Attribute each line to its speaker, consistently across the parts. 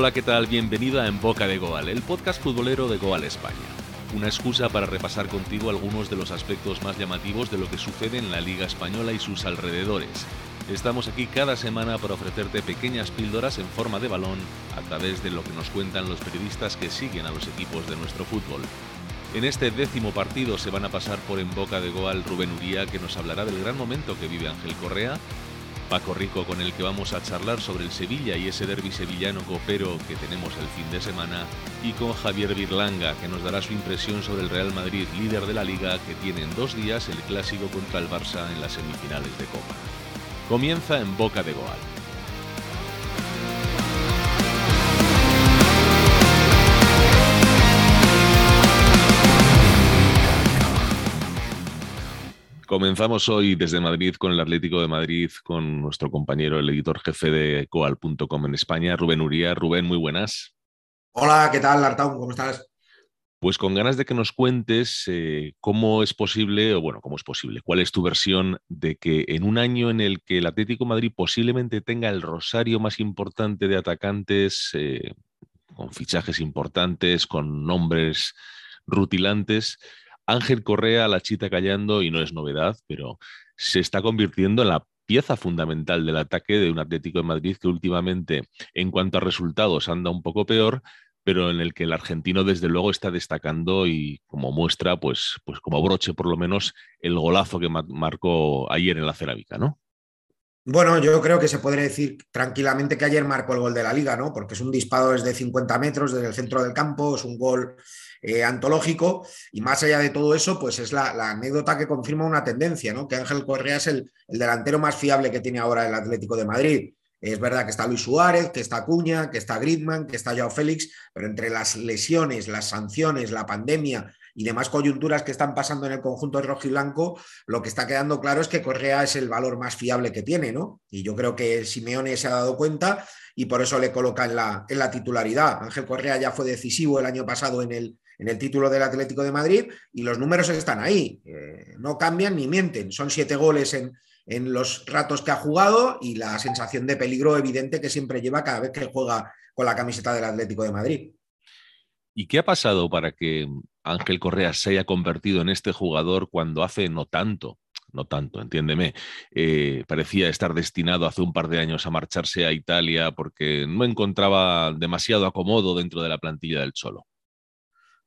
Speaker 1: Hola, ¿qué tal? Bienvenido a En Boca de Goal, el podcast futbolero de Goal España. Una excusa para repasar contigo algunos de los aspectos más llamativos de lo que sucede en la Liga Española y sus alrededores. Estamos aquí cada semana para ofrecerte pequeñas píldoras en forma de balón a través de lo que nos cuentan los periodistas que siguen a los equipos de nuestro fútbol. En este décimo partido se van a pasar por en boca de Goal Rubén Uría, que nos hablará del gran momento que vive Ángel Correa, Paco Rico, con el que vamos a charlar sobre el Sevilla y ese derby sevillano copero que tenemos el fin de semana, y con Javier Virlanga, que nos dará su impresión sobre el Real Madrid, líder de la liga, que tiene en dos días el clásico contra el Barça en las semifinales de Copa. Comienza en boca de Goal. Comenzamos hoy desde Madrid con el Atlético de Madrid, con nuestro compañero, el editor jefe de coal.com en España, Rubén Uría. Rubén, muy buenas.
Speaker 2: Hola, ¿qué tal, Artau? ¿Cómo estás?
Speaker 1: Pues con ganas de que nos cuentes eh, cómo es posible, o bueno, cómo es posible, cuál es tu versión de que en un año en el que el Atlético de Madrid posiblemente tenga el rosario más importante de atacantes, eh, con fichajes importantes, con nombres rutilantes, Ángel Correa, la chita callando, y no es novedad, pero se está convirtiendo en la pieza fundamental del ataque de un Atlético de Madrid que últimamente, en cuanto a resultados, anda un poco peor, pero en el que el argentino desde luego está destacando y como muestra, pues, pues como broche por lo menos, el golazo que marcó ayer en la cerámica, ¿no?
Speaker 2: Bueno, yo creo que se podría decir tranquilamente que ayer marcó el gol de la liga, ¿no? Porque es un disparo desde 50 metros, desde el centro del campo, es un gol eh, antológico y más allá de todo eso, pues es la, anécdota que confirma una tendencia, ¿no? Que Ángel Correa es el, delantero más fiable que tiene ahora el Atlético de Madrid. Es verdad que está Luis Suárez, que está Cuña, que está Griezmann, que está Joao Félix, pero entre las lesiones, las sanciones, la pandemia y demás coyunturas que están pasando en el conjunto rojo y blanco, lo que está quedando claro es que Correa es el valor más fiable que tiene, ¿no? Y yo creo que Simeone se ha dado cuenta y por eso le coloca en la, en la titularidad. Ángel Correa ya fue decisivo el año pasado en el, en el título del Atlético de Madrid y los números están ahí, eh, no cambian ni mienten, son siete goles en, en los ratos que ha jugado y la sensación de peligro evidente que siempre lleva cada vez que juega con la camiseta del Atlético de Madrid.
Speaker 1: ¿Y qué ha pasado para que Ángel Correa se haya convertido en este jugador cuando hace no tanto, no tanto, entiéndeme, eh, parecía estar destinado hace un par de años a marcharse a Italia porque no encontraba demasiado acomodo dentro de la plantilla del Cholo?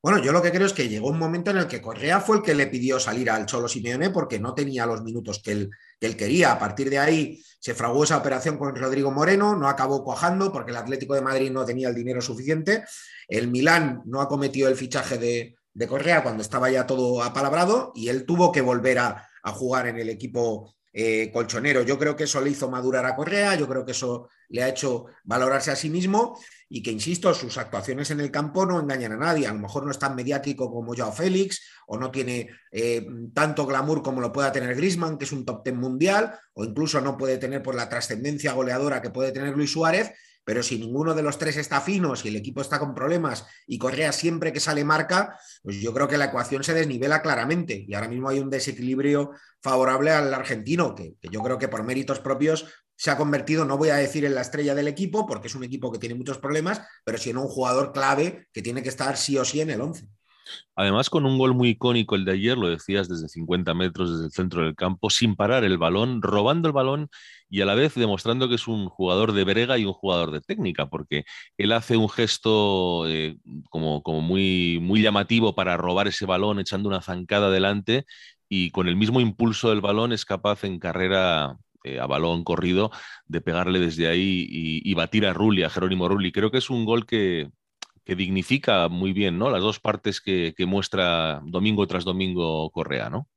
Speaker 2: Bueno, yo lo que creo es que llegó un momento en el que Correa fue el que le pidió salir al Cholo Simeone porque no tenía los minutos que él, que él quería. A partir de ahí se fraguó esa operación con Rodrigo Moreno, no acabó cuajando porque el Atlético de Madrid no tenía el dinero suficiente. El Milán no ha cometido el fichaje de, Correa cuando estaba ya todo apalabrado y él tuvo que volver a, a jugar en el equipo eh, colchonero. Yo creo que eso le hizo madurar a Correa, yo creo que eso le ha hecho valorarse a sí mismo y que, insisto, sus actuaciones en el campo no engañan a nadie. A lo mejor no es tan mediático como Joao Félix o no tiene eh, tanto glamour como lo pueda tener Grisman, que es un top ten mundial, o incluso no puede tener por la trascendencia goleadora que puede tener Luis Suárez, pero si ninguno de los tres está fino, si el equipo está con problemas y Correa siempre que sale marca, pues yo creo que la ecuación se desnivela claramente y ahora mismo hay un desequilibrio favorable al argentino, que, que yo creo que por méritos propios se ha convertido, no voy a decir en la estrella del equipo, porque es un equipo que tiene muchos problemas, pero sí en un jugador clave que tiene que estar sí o sí en el 11.
Speaker 1: Además, con un gol muy icónico el de ayer, lo decías, desde 50 metros, desde el centro del campo, sin parar el balón, robando el balón y a la vez demostrando que es un jugador de brega y un jugador de técnica, porque él hace un gesto eh, como, como muy, muy llamativo para robar ese balón, echando una zancada adelante y con el mismo impulso del balón es capaz en carrera eh, a balón corrido de pegarle desde ahí y, y, batir a Rulli, a Jerónimo Rulli. Creo que es un gol que, que dignifica muy bien ¿no? las dos partes que, que, muestra domingo tras domingo Correa, ¿no?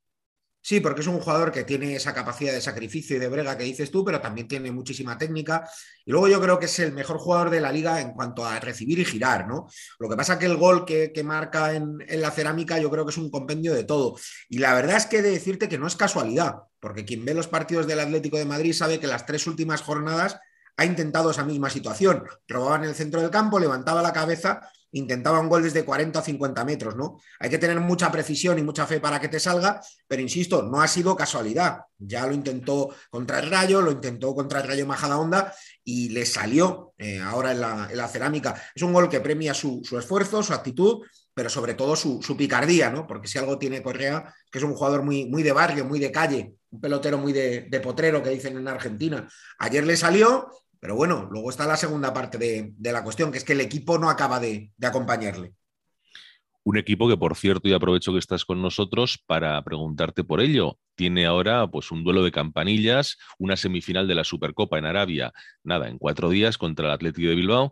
Speaker 2: Sí, porque es un jugador que tiene esa capacidad de sacrificio y de brega que dices tú, pero también tiene muchísima técnica. Y luego yo creo que es el mejor jugador de la liga en cuanto a recibir y girar, ¿no? Lo que pasa que el gol que, que marca en, en, la cerámica yo creo que es un compendio de todo. Y la verdad es que he de decirte que no es casualidad, porque quien ve los partidos del Atlético de Madrid sabe que las tres últimas jornadas ha intentado esa misma situación. Robaba en el centro del campo, levantaba la cabeza intentaba un gol desde 40 o 50 metros, ¿no? Hay que tener mucha precisión y mucha fe para que te salga, pero insisto, no ha sido casualidad. Ya lo intentó contra el Rayo, lo intentó contra el Rayo Majadahonda y le salió eh, ahora en la, cerámica. Es un gol que premia su, esfuerzo, su actitud, pero sobre todo su, picardía, ¿no? Porque si algo tiene Correa, que es un jugador muy, muy de barrio, muy de calle, un pelotero muy de potrero que dicen en Argentina. Ayer le salió pero bueno, luego está la segunda parte de, la cuestión, que es que el equipo no acaba de, acompañarle.
Speaker 1: Un equipo que, por cierto, y aprovecho que estás con nosotros para preguntarte por ello. Tiene ahora pues, un duelo de campanillas, una semifinal de la Supercopa en Arabia, nada, en cuatro días contra el Atlético de Bilbao.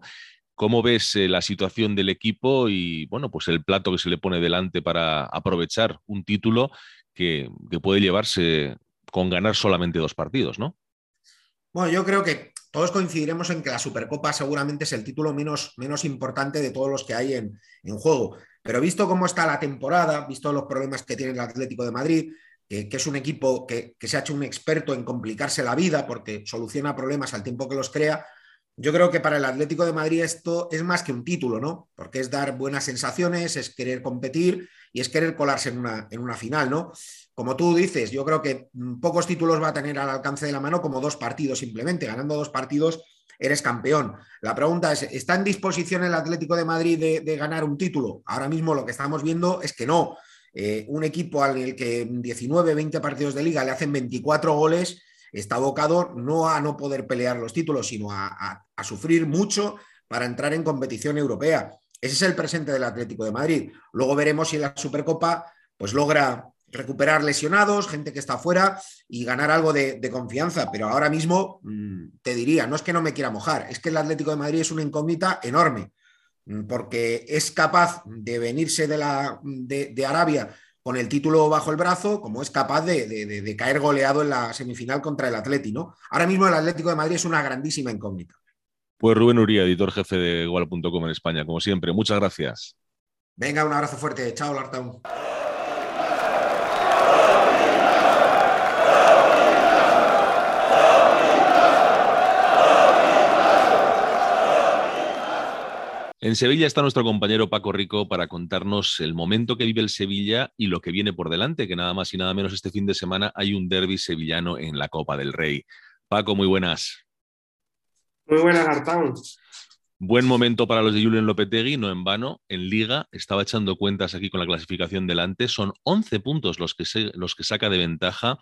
Speaker 1: ¿Cómo ves eh, la situación del equipo y bueno, pues el plato que se le pone delante para aprovechar un título que, que puede llevarse con ganar solamente dos partidos, ¿no?
Speaker 2: Bueno, yo creo que todos coincidiremos en que la Supercopa seguramente es el título menos, menos importante de todos los que hay en, juego. Pero visto cómo está la temporada, visto los problemas que tiene el Atlético de Madrid, que, es un equipo que, se ha hecho un experto en complicarse la vida porque soluciona problemas al tiempo que los crea, yo creo que para el Atlético de Madrid esto es más que un título, ¿no? Porque es dar buenas sensaciones, es querer competir y es querer colarse en una, en una final, ¿no? Como tú dices, yo creo que mm, pocos títulos va a tener al alcance de la mano como dos partidos simplemente. Ganando dos partidos eres campeón. La pregunta es, ¿está en disposición el Atlético de Madrid de, ganar un título? Ahora mismo lo que estamos viendo es que no. Eh, un equipo al que 19, 20 partidos de liga le hacen 24 goles está abocado no a no poder pelear los títulos, sino a, sufrir mucho para entrar en competición europea. Ese es el presente del Atlético de Madrid. Luego veremos si la Supercopa pues logra recuperar lesionados, gente que está fuera y ganar algo de, confianza. Pero ahora mismo mm, te diría, no es que no me quiera mojar, es que el Atlético de Madrid es una incógnita enorme, mm, porque es capaz de venirse de, la, de, Arabia con el título bajo el brazo, como es capaz de, caer goleado en la semifinal contra el Atlético. ¿no? Ahora mismo el Atlético de Madrid es una grandísima incógnita.
Speaker 1: Pues Rubén Uría, editor jefe de Igual.com en España, como siempre. Muchas gracias.
Speaker 2: Venga, un abrazo fuerte. Chao, Lartaun.
Speaker 1: En Sevilla está nuestro compañero Paco Rico para contarnos el momento que vive el Sevilla y lo que viene por delante, que nada más y nada menos este fin de semana hay un derby sevillano en la Copa del Rey. Paco, muy buenas.
Speaker 3: Muy buenas, Artaun.
Speaker 1: Buen momento para los de Julian Lopetegui, no en vano. En Liga estaba echando cuentas aquí con la clasificación delante. Son 11 puntos los que, los que saca de ventaja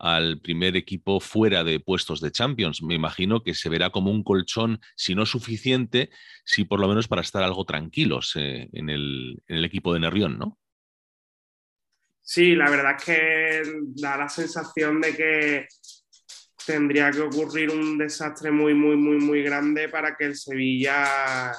Speaker 1: al primer equipo fuera de puestos de Champions. Me imagino que se verá como un colchón, si no suficiente, si por lo menos para estar algo tranquilos eh, en, el, equipo de Nerrión, ¿no?
Speaker 3: Sí, la verdad es que da la sensación de que tendría que ocurrir un desastre muy, muy, muy, muy grande para que el Sevilla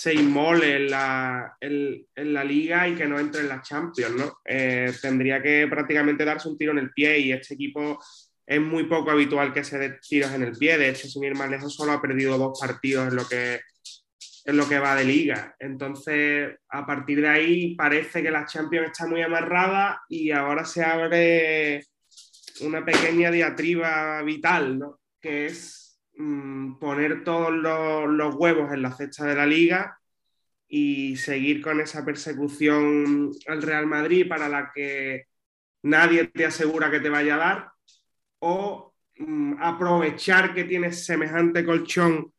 Speaker 3: se inmole en la, en, la, liga y que no entre en la Champions, ¿no? Eh, tendría que prácticamente darse un tiro en el pie y este equipo es muy poco habitual que se dé tiros en el pie. De hecho, sin ir más lejos, solo ha perdido dos partidos en lo que, en lo que va de liga. Entonces, a partir de ahí parece que la Champions está muy amarrada y ahora se abre una pequeña diatriba vital, ¿no? Que es Mm, poner todos los, huevos en la cesta de la liga y seguir con esa persecución al Real Madrid para la que nadie te asegura que te vaya a dar, o mm, aprovechar que tienes semejante colchón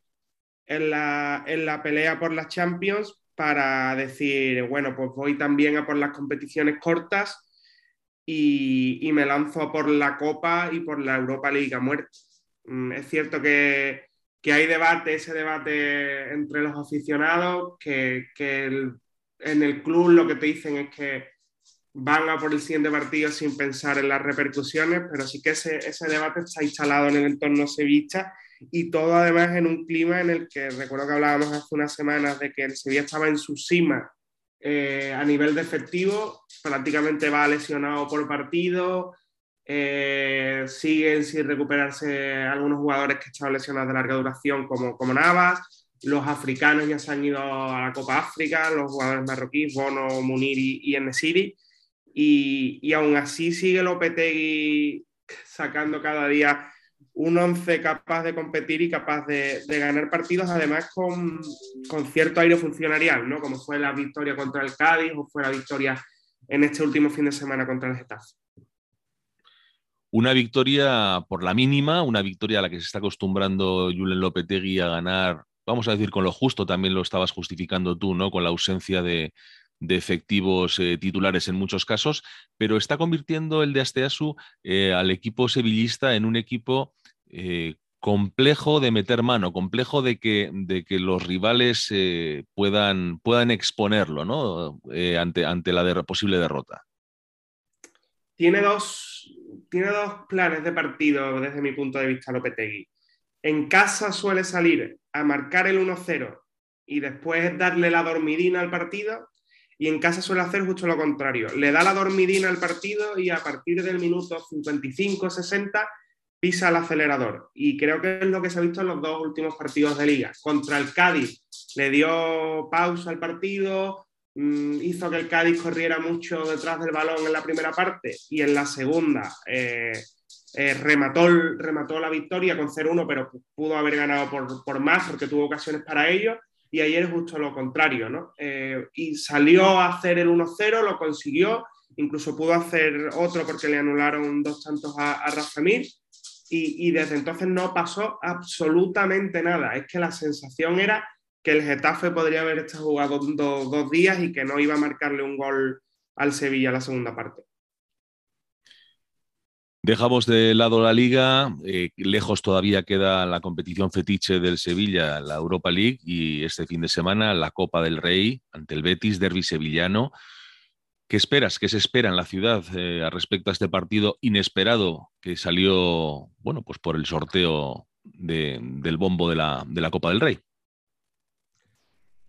Speaker 3: en la, en la pelea por las Champions para decir, bueno, pues voy también a por las competiciones cortas y, y me lanzo por la Copa y por la Europa League a muerte. Mm, es cierto que, hay debate, ese debate entre los aficionados, que, en el club lo que te dicen es que van a por el siguiente partido sin pensar en las repercusiones, pero sí que ese, debate está instalado en el entorno sevillista y todo además en un clima en el que recuerdo que hablábamos hace unas semanas de que el Sevilla estaba en su cima eh, a nivel de efectivo, prácticamente va lesionado por partido, eh, siguen sin recuperarse algunos jugadores que estaban lesionados de larga duración, como, como Navas. Los africanos ya se han ido a la Copa África, los jugadores marroquíes, Bono, Munir y, Enesiri. Y, y aún así sigue Lopetegui sacando cada día un once capaz de competir y capaz de, ganar partidos, además con, cierto aire funcionarial, ¿no? Como fue la victoria contra el Cádiz o fue la victoria en este último fin de semana contra el Getafe.
Speaker 1: Una victoria por la mínima, una victoria a la que se está acostumbrando Julen Lopetegui a ganar, vamos a decir con lo justo, también lo estabas justificando tú, ¿no? Con la ausencia de, efectivos eh, titulares en muchos casos, pero está convirtiendo el de Asteasu eh, al equipo sevillista en un equipo eh, complejo de meter mano, complejo de que, de que los rivales puedan, puedan exponerlo ¿no? Ante, ante la posible derrota.
Speaker 3: Tiene dos, tiene dos planes de partido desde mi punto de vista Lopetegui. En casa suele salir a marcar el 1-0 y después darle la dormidina al partido y en casa suele hacer justo lo contrario. Le da la dormidina al partido y a partir del minuto 55-60 pisa el acelerador. Y creo que es lo que se ha visto en los dos últimos partidos de liga. Contra el Cádiz le dio pausa al partido, hizo que el Cádiz corriera mucho detrás del balón en la primera parte y en la segunda eh, eh, remató, remató la victoria con 0-1, pero pudo haber ganado por, más porque tuvo ocasiones para ello. Y ayer justo lo contrario, ¿no? Eh, y salió a hacer el 1-0, lo consiguió, incluso pudo hacer otro porque le anularon dos tantos a, a Rafa Mir y, desde entonces no pasó absolutamente nada. Es que la sensación era que el Getafe podría haber estado jugado dos días y que no iba a marcarle un gol al Sevilla la segunda parte.
Speaker 1: Dejamos de lado la liga, eh, lejos todavía queda la competición fetiche del Sevilla, la Europa League, y este fin de semana la Copa del Rey ante el Betis, derby sevillano. ¿Qué esperas? ¿Qué se espera en la ciudad eh, respecto a este partido inesperado que salió, bueno, pues por el sorteo del bombo de la, Copa del Rey?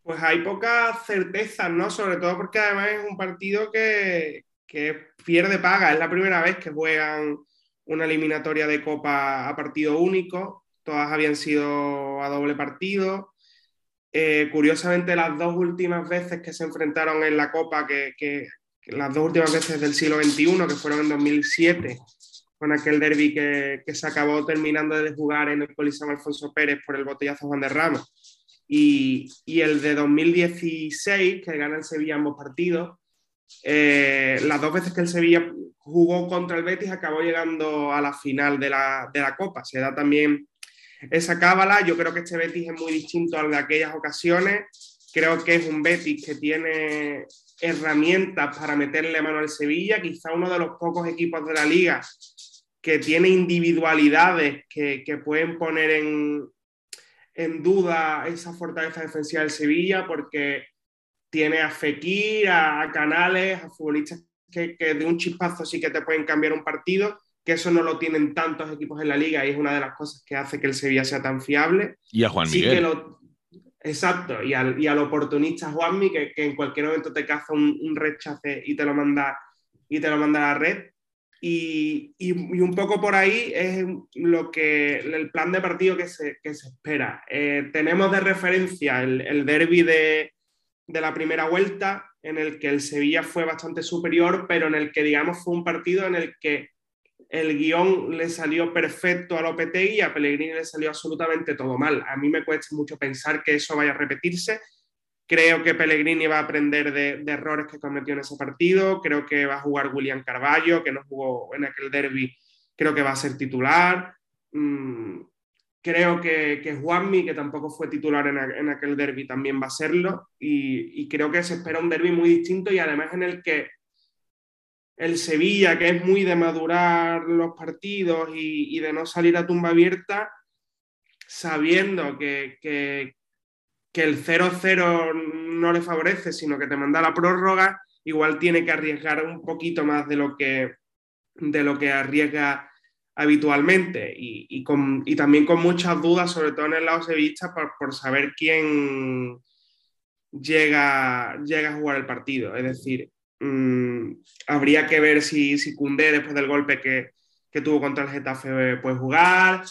Speaker 3: Pues hay poca certeza, ¿no? Sobre todo porque además es un partido que, pierde paga. Es la primera vez que juegan una eliminatoria de Copa a partido único. Todas habían sido a doble partido. Eh, curiosamente, las dos últimas veces que se enfrentaron en la Copa, que, las dos últimas veces del siglo XXI, que fueron en 2007, con aquel derby que, se acabó terminando de jugar en el Coliseo Alfonso Pérez por el botellazo Juan de Ramos, y, el de 2016, que gana el Sevilla ambos partidos, eh, las dos veces que el Sevilla jugó contra el Betis acabó llegando a la final de la, de la Copa. Se da también esa cábala. Yo creo que este Betis es muy distinto al de aquellas ocasiones. Creo que es un Betis que tiene herramientas para meterle mano al Sevilla, quizá uno de los pocos equipos de la liga que tiene individualidades que, pueden poner en, en, duda esa fortaleza defensiva del Sevilla, porque tiene a Fekir, a, Canales, a futbolistas que, de un chispazo sí que te pueden cambiar un partido, que eso no lo tienen tantos equipos en la liga y es una de las cosas que hace que el Sevilla sea tan fiable.
Speaker 1: Y a Juan Miguel.
Speaker 3: Exacto, y al, y al oportunista Juanmi, que, que, en cualquier momento te caza un, rechace y te lo manda y te lo manda a la red. Y, y, un poco por ahí es lo que el plan de partido que se, que se espera. Eh, tenemos de referencia el, el derby de, de, la primera vuelta, en el que el Sevilla fue bastante superior, pero en el que, digamos, fue un partido en el que el guion le salió perfecto a Lopetegui y a Pellegrini le salió absolutamente todo mal. A mí me cuesta mucho pensar que eso vaya a repetirse. Creo que Pellegrini va a aprender de, errores que cometió en ese partido. Creo que va a jugar William Carballo, que no jugó en aquel derby. Creo que va a ser titular. Mm, creo que, que, Juanmi, que tampoco fue titular en, aquel derby, también va a serlo. Y, creo que se espera un derby muy distinto y además en el que el Sevilla, que es muy de madurar los partidos y, de no salir a tumba abierta, sabiendo que, el 0-0 no le favorece, sino que te manda la prórroga, igual tiene que arriesgar un poquito más de lo que, de lo que arriesga habitualmente y, también con muchas dudas, sobre todo en el lado sevillista, por, saber quién llega, llega a jugar el partido. Es decir, Mm, habría que ver si, si después del golpe que, tuvo contra el Getafe, puede jugar.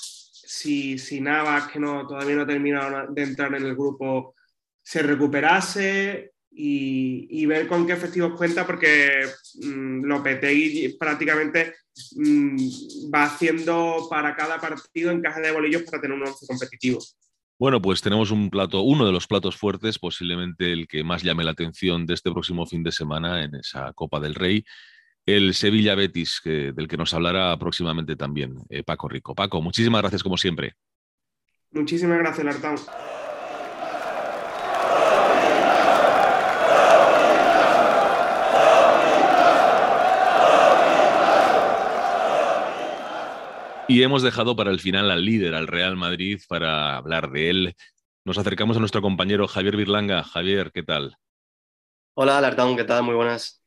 Speaker 3: Si, si Navas, que no, todavía no ha terminado de entrar en el grupo, se recuperase. y, ver con qué efectivos cuenta, porque mm, Lopetegui prácticamente mm, va haciendo para cada partido encaje de bolillos para tener un once competitivo.
Speaker 1: Bueno, pues tenemos un plato, uno de los platos fuertes, posiblemente el que más llame la atención de este próximo fin de semana en esa Copa del Rey, el Sevilla Betis, del que nos hablará próximamente también eh, Paco Rico. Paco, muchísimas gracias como siempre.
Speaker 3: Muchísimas gracias, Lartán.
Speaker 1: Y hemos dejado para el final al líder, al Real Madrid, para hablar de él. Nos acercamos a nuestro compañero Javier Virlanga. Javier, ¿qué tal?
Speaker 4: Hola, Alartón, ¿qué tal? Muy buenas.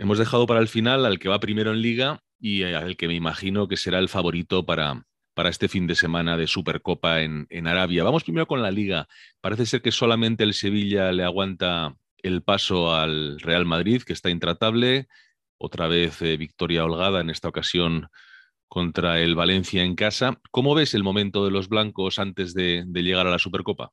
Speaker 1: Hemos dejado para el final al que va primero en liga y al que me imagino que será el favorito para, para este fin de semana de Supercopa en, en Arabia. Vamos primero con la liga. Parece ser que solamente el Sevilla le aguanta el paso al Real Madrid, que está intratable. Otra vez eh, victoria holgada, en esta ocasión contra el Valencia en casa. ¿Cómo ves el momento de los blancos antes de, llegar a la Supercopa?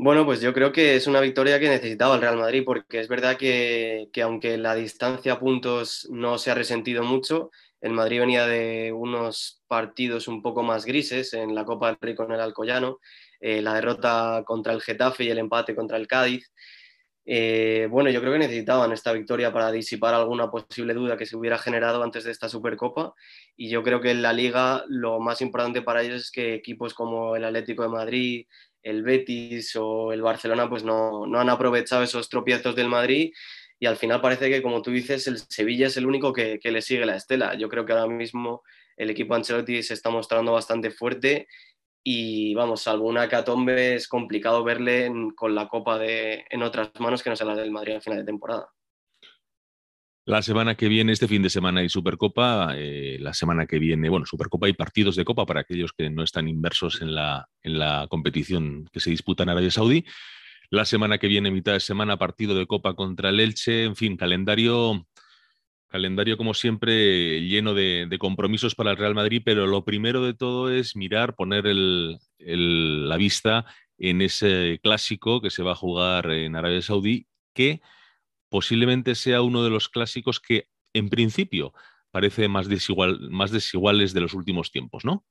Speaker 4: Bueno, pues yo creo que es una victoria que necesitaba el Real Madrid, porque es verdad que, aunque la distancia a puntos no se ha resentido mucho, el Madrid venía de unos partidos un poco más grises en la Copa del Rey con el Alcoyano, eh, la derrota contra el Getafe y el empate contra el Cádiz. Eh, bueno, yo creo que necesitaban esta victoria para disipar alguna posible duda que se hubiera generado antes de esta Supercopa. Y yo creo que en la liga lo más importante para ellos es que equipos como el Atlético de Madrid, el Betis o el Barcelona pues no, han aprovechado esos tropiezos del Madrid y al final parece que, como tú dices, el Sevilla es el único que, que, le sigue la estela. Yo creo que ahora mismo el equipo Ancelotti se está mostrando bastante fuerte y vamos, salvo una hecatombe es complicado verle con la copa de, en otras manos que no sea la del Madrid al final de temporada.
Speaker 1: La semana que viene, este fin de semana hay Supercopa, eh, la semana que viene, bueno, Supercopa y partidos de Copa para aquellos que no están inversos en la, en la competición que se disputa en Arabia Saudí. La semana que viene, mitad de semana, partido de Copa contra el Elche, en fin, calendario Calendario, como siempre, lleno de, compromisos para el Real Madrid, pero lo primero de todo es mirar, poner la vista en ese clásico que se va a jugar en Arabia Saudí, que posiblemente sea uno de los clásicos que, en principio, parece más, desigual, más desiguales de los últimos tiempos, ¿no?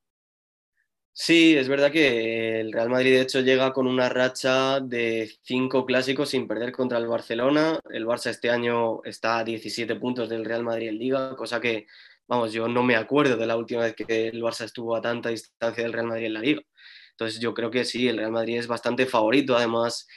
Speaker 4: Sí, es verdad que el Real Madrid de hecho llega con una racha de cinco clásicos sin perder contra el Barcelona. El Barça este año está a 17 puntos del Real Madrid en liga, cosa que, vamos, yo no me acuerdo de la última vez que el Barça estuvo a tanta distancia del Real Madrid en la liga. Entonces yo creo que sí, el Real Madrid es bastante favorito. Además,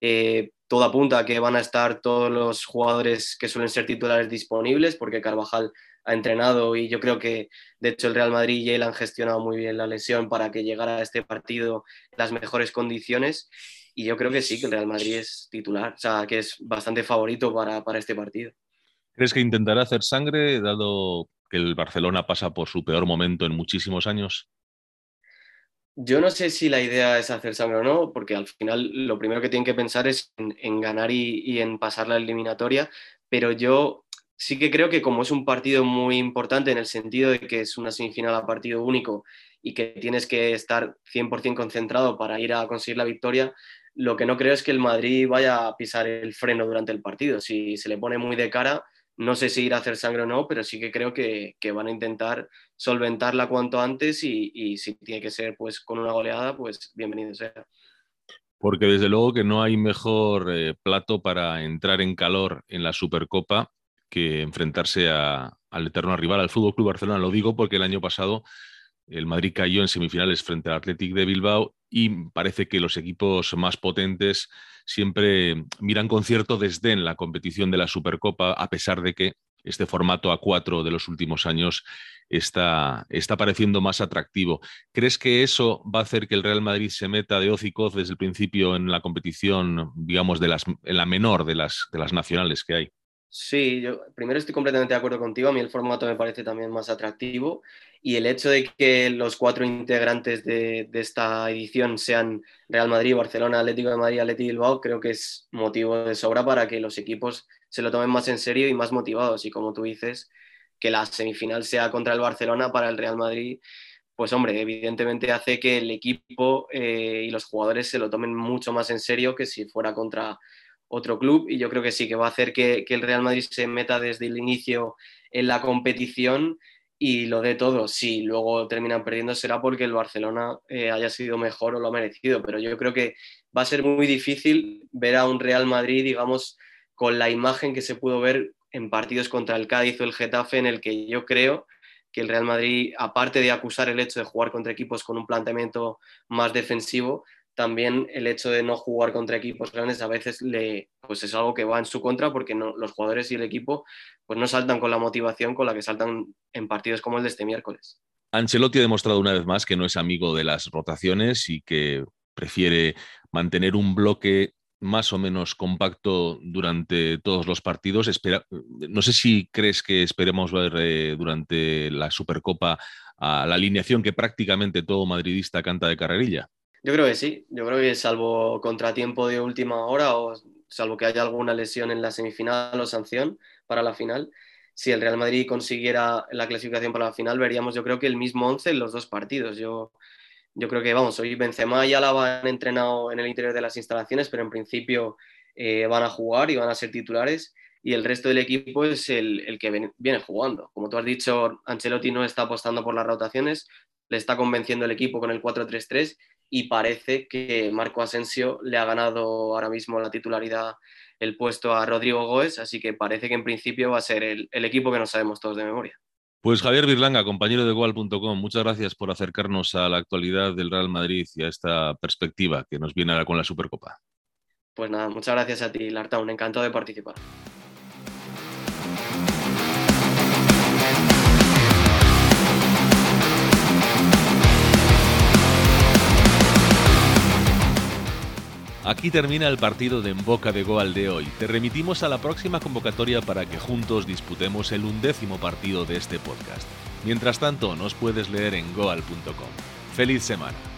Speaker 4: eh, todo apunta a que van a estar todos los jugadores que suelen ser titulares disponibles, porque Carvajal ha entrenado y yo creo que de hecho el Real Madrid y él han gestionado muy bien la lesión para que llegara a este partido las mejores condiciones y yo creo que sí, que el Real Madrid es titular, o sea, que es bastante favorito para, para este partido.
Speaker 1: ¿Crees que intentará hacer sangre dado que el Barcelona pasa por su peor momento en muchísimos años?
Speaker 4: Yo no sé si la idea es hacer sangre o no, porque al final lo primero que tienen que pensar es en, ganar y, en pasar la eliminatoria, pero yo sí que creo que como es un partido muy importante en el sentido de que es una semifinal a partido único y que tienes que estar 100% concentrado para ir a conseguir la victoria, lo que no creo es que el Madrid vaya a pisar el freno durante el partido. Si se le pone muy de cara, no sé si ir a hacer sangre o no, pero sí que creo que, van a intentar solventarla cuanto antes y, si tiene que ser pues con una goleada, pues bienvenido sea.
Speaker 1: Porque desde luego que no hay mejor eh, plato para entrar en calor en la Supercopa que enfrentarse al eterno rival, al Fútbol Club Barcelona. Lo digo porque el año pasado el Madrid cayó en semifinales frente al Athletic de Bilbao y parece que los equipos más potentes siempre miran con cierto desdén la competición de la Supercopa, a pesar de que este formato A4 de los últimos años está, está pareciendo más atractivo. ¿Crees que eso va a hacer que el Real Madrid se meta de hoz y coz desde el principio en la competición, digamos, de las, en la menor de las, de las nacionales que hay?
Speaker 4: Sí, yo primero estoy completamente de acuerdo contigo. A mí el formato me parece también más atractivo y el hecho de que los cuatro integrantes de, esta edición sean Real Madrid, Barcelona, Atlético de Madrid, Atlético Bilbao, creo que es motivo de sobra para que los equipos se lo tomen más en serio y más motivados. Y como tú dices, que la semifinal sea contra el Barcelona para el Real Madrid, pues hombre, evidentemente hace que el equipo eh, y los jugadores se lo tomen mucho más en serio que si fuera contra otro club y yo creo que sí, que va a hacer que, el Real Madrid se meta desde el inicio en la competición y lo de todo. Si luego terminan perdiendo será porque el Barcelona eh, haya sido mejor o lo ha merecido, pero yo creo que va a ser muy difícil ver a un Real Madrid, digamos, con la imagen que se pudo ver en partidos contra el Cádiz o el Getafe, en el que yo creo que el Real Madrid, aparte de acusar el hecho de jugar contra equipos con un planteamiento más defensivo, también el hecho de no jugar contra equipos grandes a veces le, pues es algo que va en su contra porque no, los jugadores y el equipo pues no saltan con la motivación con la que saltan en partidos como el de este miércoles.
Speaker 1: Ancelotti ha demostrado una vez más que no es amigo de las rotaciones y que prefiere mantener un bloque más o menos compacto durante todos los partidos. Espera, no sé si crees que esperemos ver eh, durante la Supercopa a la alineación que prácticamente todo madridista canta de carrerilla.
Speaker 4: Yo creo que sí, yo creo que salvo contratiempo de última hora o salvo que haya alguna lesión en la semifinal o sanción para la final, si el Real Madrid consiguiera la clasificación para la final, veríamos yo creo que el mismo 11 en los dos partidos. Yo yo creo que, vamos, hoy Benzema y Alaba han entrenado en el interior de las instalaciones, pero en principio eh, van a jugar y van a ser titulares y el resto del equipo es el, que viene jugando. Como tú has dicho, Ancelotti no está apostando por las rotaciones, le está convenciendo el equipo con el 4-3-3 y parece que Marco Asensio le ha ganado ahora mismo la titularidad el puesto a Rodrigo Goes, así que parece que en principio va a ser el, el equipo que no sabemos todos de memoria.
Speaker 1: Pues Javier Virlanga, compañero de Goal.com, muchas gracias por acercarnos a la actualidad del Real Madrid y a esta perspectiva que nos viene ahora con la Supercopa.
Speaker 4: Pues nada, muchas gracias a ti, Lartaun, encantado de participar.
Speaker 1: Aquí termina el partido de En Boca de Goal de hoy. Te remitimos a la próxima convocatoria para que juntos disputemos el undécimo partido de este podcast. Mientras tanto, nos puedes leer en goal.com. ¡Feliz semana!